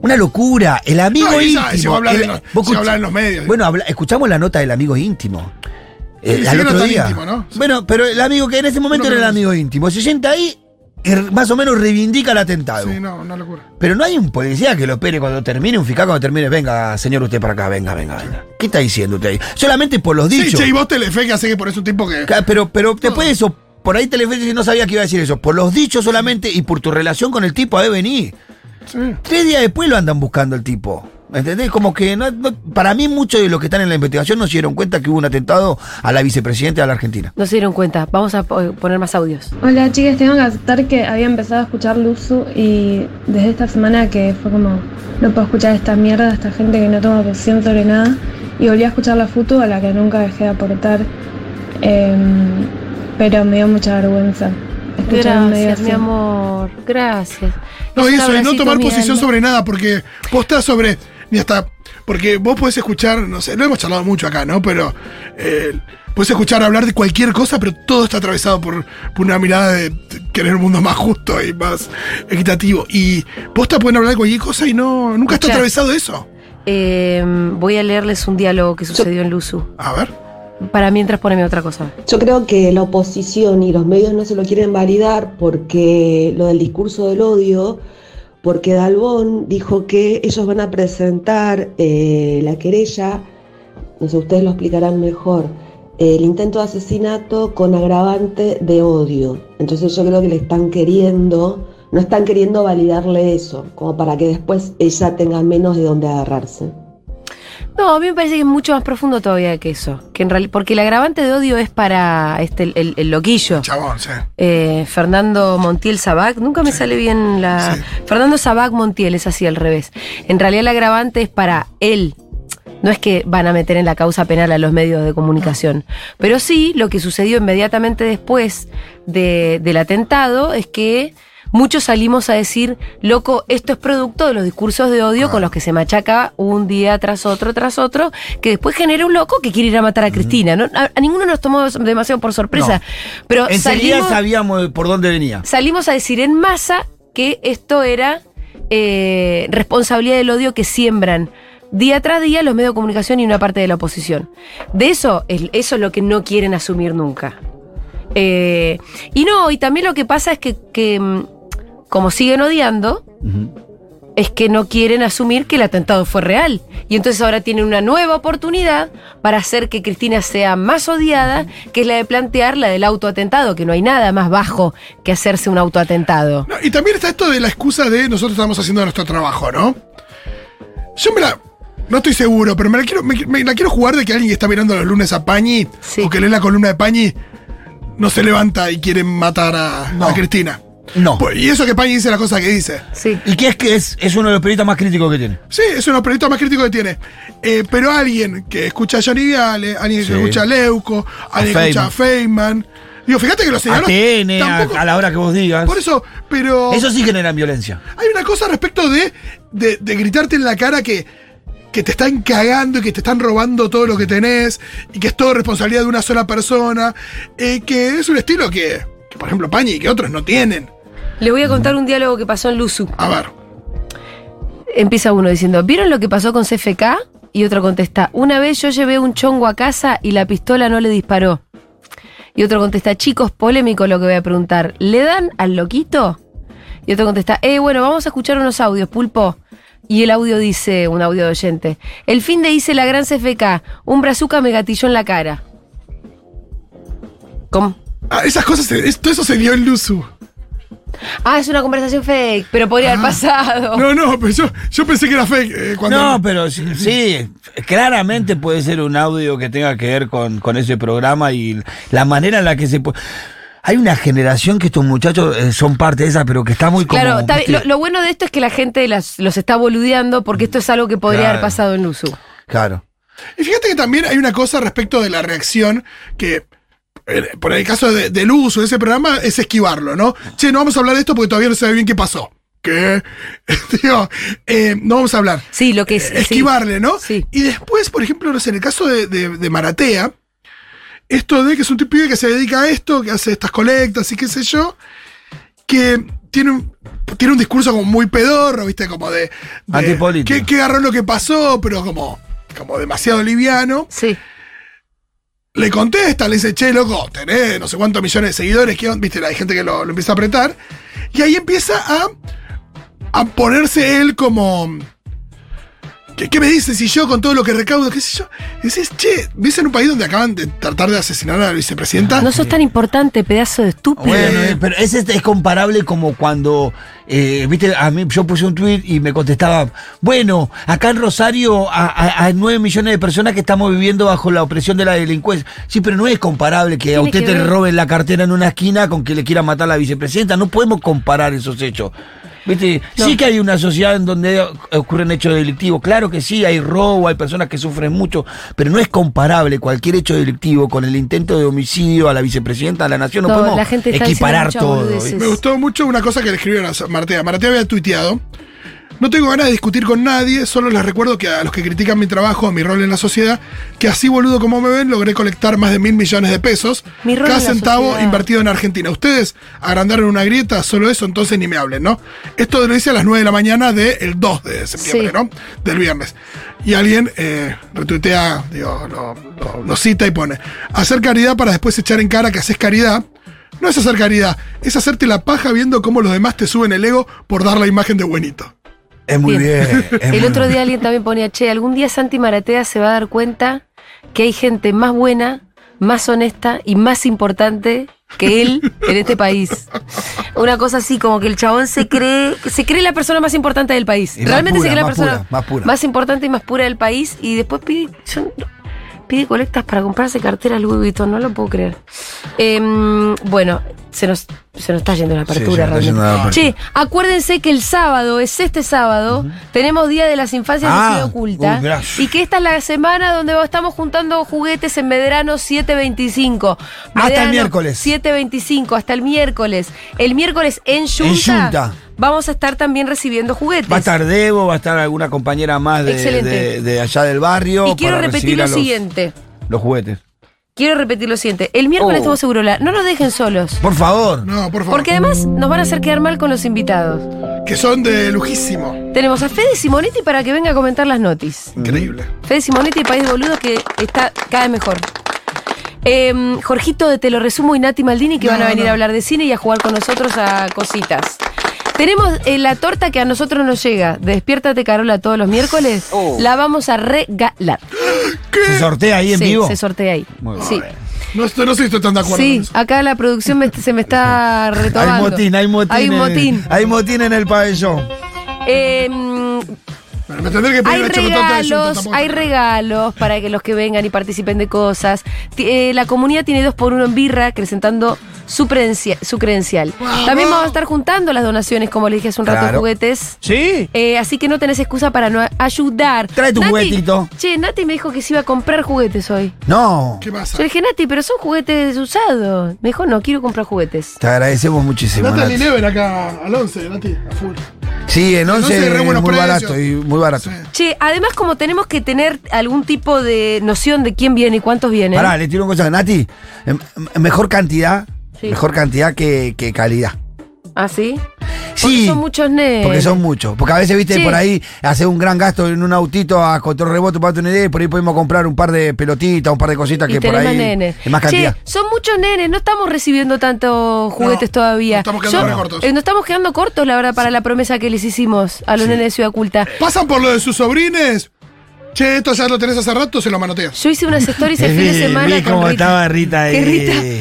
Una locura. El amigo No, esa- íntimo. llegó a hablar el- en los- vos llegó a escuch- hablar en los medios. Bueno, habla- escuchamos la nota del amigo íntimo. Eh, Sí, al sí, no otro día. íntimo, ¿no? Bueno, pero el amigo que en ese momento No era el amigo íntimo. Se sienta ahí y r- más o menos reivindica el atentado. Sí, no, una locura. Pero no hay un policía que lo espere cuando termine, un fiscal cuando termine, venga, señor, usted para acá, venga, venga, venga. ¿Qué está diciendo usted ahí? Solamente por los Sí, dichos. che, y vos Telefe, que hace que por eso un tipo que. Pero, pero después de eso, por ahí Telefe no sabía que iba a decir eso. Por los dichos solamente y por tu relación con el tipo a venir. Sí. Tres días después lo andan buscando el tipo. ¿Me ¿Entendés? Como que no- no- para mí muchos de los que están en la investigación no se dieron cuenta que hubo un atentado a la vicepresidenta de la Argentina. No se dieron cuenta. Vamos a po- poner más audios. Hola chicas, tengo que aceptar que había empezado a escuchar Luzu y desde esta semana que fue como no puedo escuchar esta mierda, esta gente que no toma posición sobre nada y volví a escuchar la FUTU a la que nunca dejé de aportar, em, pero me dio mucha vergüenza Gracias, mi amor. Gracias. No, y eso, y no tomar posición sobre nada, porque vos estás sobre. Ni hasta. Porque vos podés escuchar, no sé, lo hemos charlado mucho acá, ¿no? Pero. Eh, podés escuchar hablar de cualquier cosa, pero todo está atravesado por, por una mirada de querer un mundo más justo y más equitativo. Y vos te pueden hablar de cualquier cosa y no. Nunca está Escuchá. atravesado eso. Eh, voy a leerles un diálogo que sucedió en Luzu. A ver. Para mientras poneme otra cosa. Yo creo que la oposición y los medios no se lo quieren validar porque lo del discurso del odio, porque Dalbón dijo que ellos van a presentar eh, la querella, no sé, ustedes lo explicarán mejor, el intento de asesinato con agravante de odio. Entonces yo creo que le están queriendo, no están queriendo validarle eso, como para que después ella tenga menos de dónde agarrarse. No, a mí me parece que es mucho más profundo todavía que eso. Que en porque el agravante de odio es para este el, el- el loquillo. Chabón, sí. Eh, Fernando Montiel Sabac, nunca me sale bien la. Sí. Fernando Sabac Montiel, es así al revés. En realidad el agravante es para él, No es que van a meter en la causa penal a los medios de comunicación. Pero sí, lo que sucedió inmediatamente después de- del atentado es que muchos salimos a decir, loco, esto es producto de los discursos de odio con los que se machaca un día tras otro, tras otro, que después genera un loco que quiere ir a matar a Cristina. ¿no? A, a ninguno nos tomó demasiado por sorpresa. Pero Enseguida salimos, sabíamos por dónde venía. salimos a decir en masa que esto era eh, responsabilidad del odio que siembran día tras día los medios de comunicación y una parte de la oposición. De eso, es- eso es lo que no quieren asumir nunca. Eh, y no, y también lo que pasa es que, que, mm, como siguen odiando, es que no quieren asumir que el atentado fue real. Y entonces ahora tienen una nueva oportunidad para hacer que Cristina sea más odiada, que es la de plantear la del autoatentado, que no hay nada más bajo que hacerse un autoatentado. No, y también está esto de la excusa de nosotros estamos haciendo nuestro trabajo, ¿no? Yo me la. No estoy seguro, pero me la quiero, me- me la quiero jugar de que alguien que está mirando los lunes a Pañi Sí. o que lee la columna de Pañi no se levanta y quiere matar a, No. a Cristina. No. Pues, y eso que Pañi dice la cosa que dice. Sí. ¿Y qué es que es, es uno de los periodistas más críticos que tiene? Sí, es uno de los periodistas más críticos que tiene. Eh, pero alguien que escucha a Johnny Viale, alguien Sí. que escucha a Leuco, alguien que escucha a Feynman. Digo, fíjate que los señaló. ATN, tampoco- a, a la hora que vos digas. Por eso, pero. Eso sí genera violencia. Hay una cosa respecto de, de, de gritarte en la cara que, que te están cagando y que te están robando todo lo que tenés y que es todo responsabilidad de una sola persona, eh, que es un estilo que, que, por ejemplo, Pañi y que otros no tienen. Le voy a contar un diálogo que pasó en Luzu. A ver, Empieza uno diciendo, ¿vieron lo que pasó con CFK? Y otro contesta, una vez yo llevé un chongo a casa y la pistola no le disparó. Y otro contesta, chicos, polémico lo que voy a preguntar, ¿le dan al loquito? Y otro contesta, eh, bueno, vamos a escuchar unos audios, pulpo. Y el audio dice, un audio de oyente, el fin de hice la gran CFK, un brazuca me gatilló en la cara. ¿Cómo? ah, esas cosas, todo eso se dio en Luzu. Ah, es una conversación fake, pero podría haber pasado. No, no, pero yo, yo pensé que era fake. eh, cuando, No, pero sí, sí, claramente puede ser un audio que tenga que ver con, con ese programa y la manera en la que se puede... Hay una generación que estos muchachos eh, son parte de esa, pero que está muy como... Claro, está bien. ¿viste? lo, lo bueno de esto es que la gente las- los está boludeando porque esto es algo que podría Claro. haber pasado en Luzu. Claro. Y fíjate que también hay una cosa respecto de la reacción que, por el caso de- del uso de ese programa, es esquivarlo, ¿no? Che, no vamos a hablar de esto porque todavía no se ve bien qué pasó. ¿Qué? Digo, eh, no vamos a hablar. Sí, lo que es. Eh, Esquivarle, ¿no? Sí. Y después, por ejemplo, no sé, en el caso de, de- de Maratea, esto de que es un tipo que se dedica a esto, que hace estas colectas y qué sé yo, que tiene un, tiene un discurso como muy pedorro, ¿viste? Como de. de Antipolítico. que, que agarró lo que pasó, pero como, como demasiado liviano. Sí. Le contesta, le dice, che, loco, tenés no sé cuántos millones de seguidores, ¿qué onda?". viste, hay gente que lo, lo empieza a apretar. Y ahí empieza a, a ponerse él como. ¿Qué, qué me dices si yo con todo lo que recaudo, qué sé yo? Y dices, che, ¿ves en un país donde acaban de tratar de asesinar a la vicepresidenta? No sos tan importante, pedazo de estúpido. Bueno, eh, pero ese es, es comparable como cuando, eh, viste, a mí yo puse un tweet y me contestaba, bueno, acá en Rosario hay 9 millones de personas que estamos viviendo bajo la opresión de la delincuencia. Sí, pero no es comparable que a usted que te roben la cartera en una esquina con que le quieran matar a la vicepresidenta. No podemos comparar esos hechos. ¿Viste? Sí que hay una sociedad en donde ocurren hechos delictivos. Claro que sí, hay robo, hay personas que sufren mucho, pero no es comparable cualquier hecho delictivo con el intento de homicidio a la vicepresidenta de la nación. No, No, podemos la gente está equiparar todo. Me gustó mucho una cosa que le escribieron a Martea. Martea había tuiteado. No tengo ganas de discutir con nadie, solo les recuerdo que a los que critican mi trabajo, mi rol en la sociedad, que así boludo como me ven, logré colectar más de mil millones de pesos. Mi cada centavo sociedad. invertido en Argentina. Ustedes agrandaron una grieta, solo eso, entonces ni me hablen, ¿no? Esto lo hice a las 9 de la mañana del 2 de septiembre, Sí. ¿no? Del viernes. Y alguien eh, retuitea, digo, lo, lo- lo cita y pone, hacer caridad para después echar en cara que haces caridad. No es hacer caridad, es hacerte la paja viendo cómo los demás te suben el ego por dar la imagen de buenito. Es muy Bien. bien. es El muy otro bien. día alguien también ponía, che, algún día Santi Maratea se va a dar cuenta que hay gente más buena, más honesta y más importante que él en este país. Una cosa así, como que el chabón se cree, se cree la persona más importante del país. Y Realmente pura, se cree la persona pura, más pura. más importante y más pura del país y después pide, yo pide colectas para comprarse carteras Louis Vuitton, no lo puedo creer. Em, bueno, se nos, se nos está yendo la Sí, apertura la realmente. apertura. Che, acuérdense que el sábado, es este sábado, tenemos Día de las Infancias Ah, de Oculta. y que esta es la semana donde estamos juntando juguetes en Medrano 725. Hasta el Medrano miércoles. 725, hasta el miércoles. El miércoles en Junta, Junta. Vamos a estar también recibiendo juguetes. Va a estar Debo, va a estar alguna compañera más de, de- de allá del barrio. y quiero para repetir lo los- siguiente. Los juguetes. Quiero repetir lo siguiente. El miércoles Oh. estamos seguro, no nos dejen solos. Por favor. No, por favor. Porque además nos van a hacer quedar mal con los invitados. Que son de lujísimo. Tenemos a Fede Simonetti para que venga a comentar las notis. Increíble. Fede Simonetti, País de Boludos, que está cada vez mejor. Em, Jorgito de Te lo resumo y Nati Maldini que No, van a venir no. a hablar de cine y a jugar con nosotros a cositas. Tenemos eh, la torta que a nosotros nos llega, de Despiértate Carola todos los miércoles, la vamos a regalar. ¿Se sortea ahí en sí, vivo? se sortea ahí. Muy bien. Sí. No, estoy- no sé si estoy tan de acuerdo Sí, con eso. acá la producción me- se me está retomando. Hay motín, hay motín. Hay en- motín. hay motín en el pabellón. Bueno, me tendré que pedir hay regalos, hay regalos para que los que vengan y participen de cosas. Eh, la comunidad tiene dos por uno en birra, acrecentando su, credencia- su credencial. ¡Vamos! También vamos a estar juntando las donaciones, como le dije hace un rato, Claro. juguetes. ¿Sí? Eh, así que no tenés excusa para no ayudar. Trae tu Nati- juguetito. Che, Nati me dijo que se iba a comprar juguetes hoy. No. ¿Qué pasa? Yo le dije, Nati, pero son juguetes usados. Me dijo, no, quiero comprar juguetes. Te agradecemos muchísimo. Natalie Nati. Neven acá al 11, Nati, a full. Sí, en 11 11 re es buenos muy precios. barato y muy barato. Sí. Che, además como tenemos que tener algún tipo de noción de quién viene y cuántos vienen. Pará, le tiro una cosa. Nati, em- em- mejor cantidad, Sí. mejor cantidad que, que calidad. ¿Ah, sí? Sí. Porque son muchos nenes. Porque son muchos. Porque a veces, viste, Sí. por ahí hace un gran gasto en un autito a control remoto para tener idea y por ahí podemos comprar un par de pelotitas, un par de cositas Y que por ahí más nenes. es más Che, cantidad. son muchos nenes, no estamos recibiendo tantos juguetes No, todavía. nos estamos quedando Yo- cortos. eh, nos estamos quedando cortos, la verdad, para la promesa que les hicimos a los nenes de Ciudad Oculta. ¿Pasan por lo de sus sobrines? Che, esto ya lo tenés hace rato, se lo manoteas. Yo hice unas stories el fin de semana vi con cómo Rita. estaba Rita Que ahí.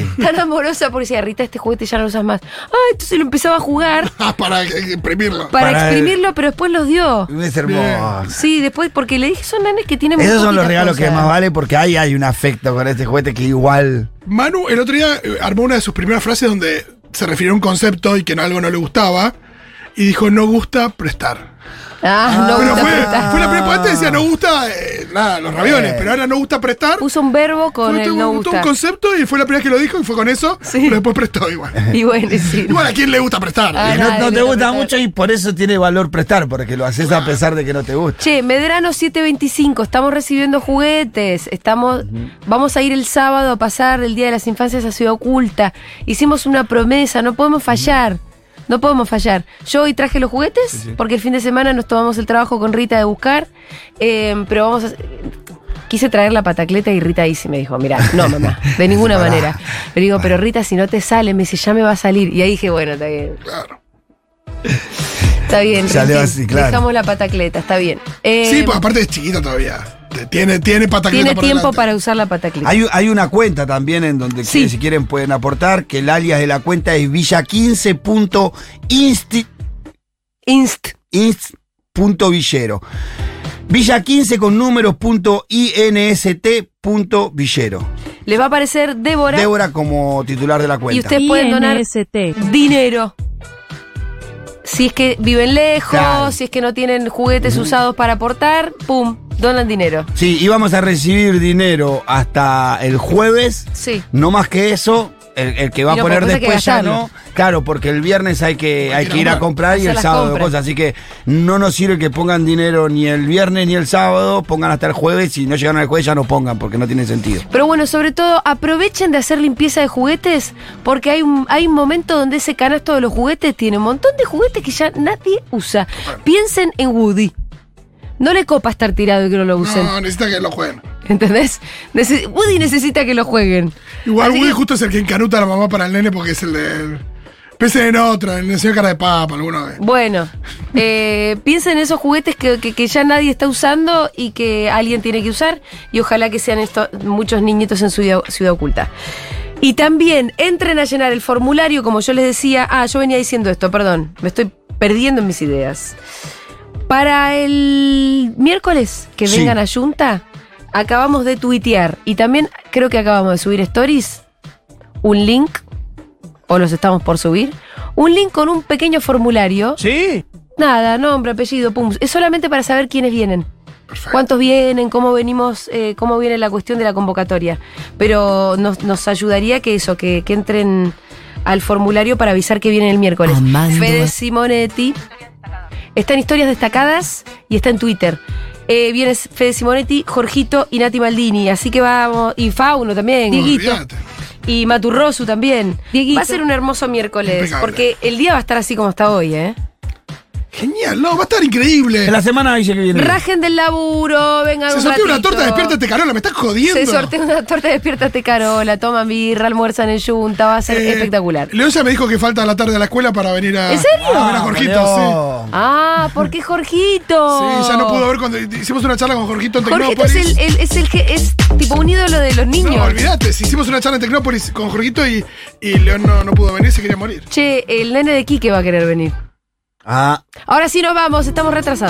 Rita, tan amorosa, porque decía, Rita, este juguete ya no lo usas más. Ay, entonces lo empezaba a jugar Ah, para eh, imprimirlo. para, Para- exprimirlo, pero después los dio. Es hermoso. Sí, después, porque le dije, son nenes que tienen muy Esos son los regalos que más vale porque ahí hay un afecto con este juguete que igual. Manu el otro día eh, armó una de sus primeras frases donde se refirió a un concepto y que algo no le gustaba. Y dijo, no gusta prestar. Ah, no pero gusta fue, prestar. fue la primera parte decía, no gusta, eh, nada, los ravioles, Eh. pero ahora no gusta prestar. Puso un verbo con Fue el todo, no gusta. un concepto y fue la primera que lo dijo y fue con eso, Sí. pero después prestó igual. Y bueno, sí. Igual a quién le gusta prestar. Ah, Y no, no te gusta gusta mucho y por eso tiene valor prestar, porque lo haces a pesar de que no te gusta. Che, Medrano 725, estamos recibiendo juguetes, estamos, vamos a ir el sábado a pasar el Día de las Infancias a Ciudad Oculta. Hicimos una promesa, no podemos fallar. No podemos fallar. Yo hoy traje los juguetes porque el fin de semana nos tomamos el trabajo con Rita de buscar, eh, pero vamos a... Quise traer la patacleta y Rita ahí sí me dijo, mira, no mamá, de ninguna manera. Le digo, pero Rita, si no te sale, me dice, ya me va a salir. Y ahí dije, bueno, está bien. Claro. Está bien, Salió Rita, así, claro. dejamos la patacleta, está bien. Eh, Sí, pues aparte es chiquita todavía. Tiene, tiene patacleta tiene tiempo para usar la patacleta. Hay, hay una cuenta también en donde Sí. si quieren pueden aportar, que el alias de la cuenta es villa15.inst Inst. inst.villero. Villa 15 con números punto inst punto villero. Les va a aparecer Débora Débora como titular de la cuenta. y ustedes pueden donar dinero. Si es que viven lejos, Claro. si es que no tienen juguetes usados para aportar, pum, donan dinero. Sí, íbamos a recibir dinero hasta el jueves. Sí. No más que eso. El, el que va a poner después ya no. Claro, porque el viernes hay que, hay que ir a comprar y el sábado compras. cosas. Así que no nos sirve que pongan dinero ni el viernes ni el sábado. Pongan hasta el jueves. Si no llegan al jueves ya no pongan porque no tiene sentido. Pero bueno, sobre todo aprovechen de hacer limpieza de juguetes porque hay un, hay un momento donde ese canasto de los juguetes tiene un montón de juguetes que ya nadie usa. Piensen en Woody. No le copa estar tirado y que no lo usen. No, necesita que lo jueguen. ¿Entendés? Woody necesita que lo jueguen. Igual Así Woody que- justo es el que encanuta a la mamá para el nene porque es el de. Piensen en otro, en el señor cara de papa, alguna vez. Bueno, eh, piensen en esos juguetes que, que- que ya nadie está usando y que alguien tiene que usar y ojalá que sean muchos niñitos en ciudad, ciudad oculta. Y también entren a llenar el formulario, como yo les decía. Ah, yo venía diciendo esto, perdón, me estoy perdiendo en mis ideas. Para el miércoles que Sí. vengan a Junta, acabamos de tuitear y también creo que acabamos de subir stories, un link, o los estamos por subir, un link con un pequeño formulario. ¿Sí? Nada, nombre, apellido, pum. Es solamente para saber quiénes vienen. Perfecto. ¿Cuántos vienen? ¿Cómo venimos? eh, ¿Cómo viene la cuestión de la convocatoria? Pero nos, nos ayudaría que eso, que, que entren al formulario para avisar que viene el miércoles. Fede Simonetti está en historias destacadas y está en Twitter. Eh, viene Fede Simonetti, Jorgito y Nati Maldini. Así que vamos. Y Fauno también, Dieguito. Y Maturrosu también. Va a ser un hermoso miércoles. Impecable. Porque el día va a estar así como está hoy, ¿eh? Genial, no, va a estar increíble. En la semana dice que viene. Rajen del laburo, vengan Se un sortea una ratito. torta, despiértate, Carola, me estás jodiendo. Se sortea una torta, despiértate Carola, toman birra, almuerzan en Junta, va a ser Eh, espectacular. León ya me dijo que falta la tarde a la escuela para venir a. ¿En serio? A ver a Jorgito, sí. Ah, ¿por qué Jorgito? Sí, ya no pudo ver cuando hicimos una charla con Jorgito en Jorgito es, Tecnópolis. el, el- es el que es tipo un ídolo de los niños. No, olvídate, si hicimos una charla en Tecnópolis con Jorgito y, y León no, no pudo venir, se quería morir. Che, el nene de Quique va a querer venir. Ah. Ahora sí nos vamos, estamos retrasados.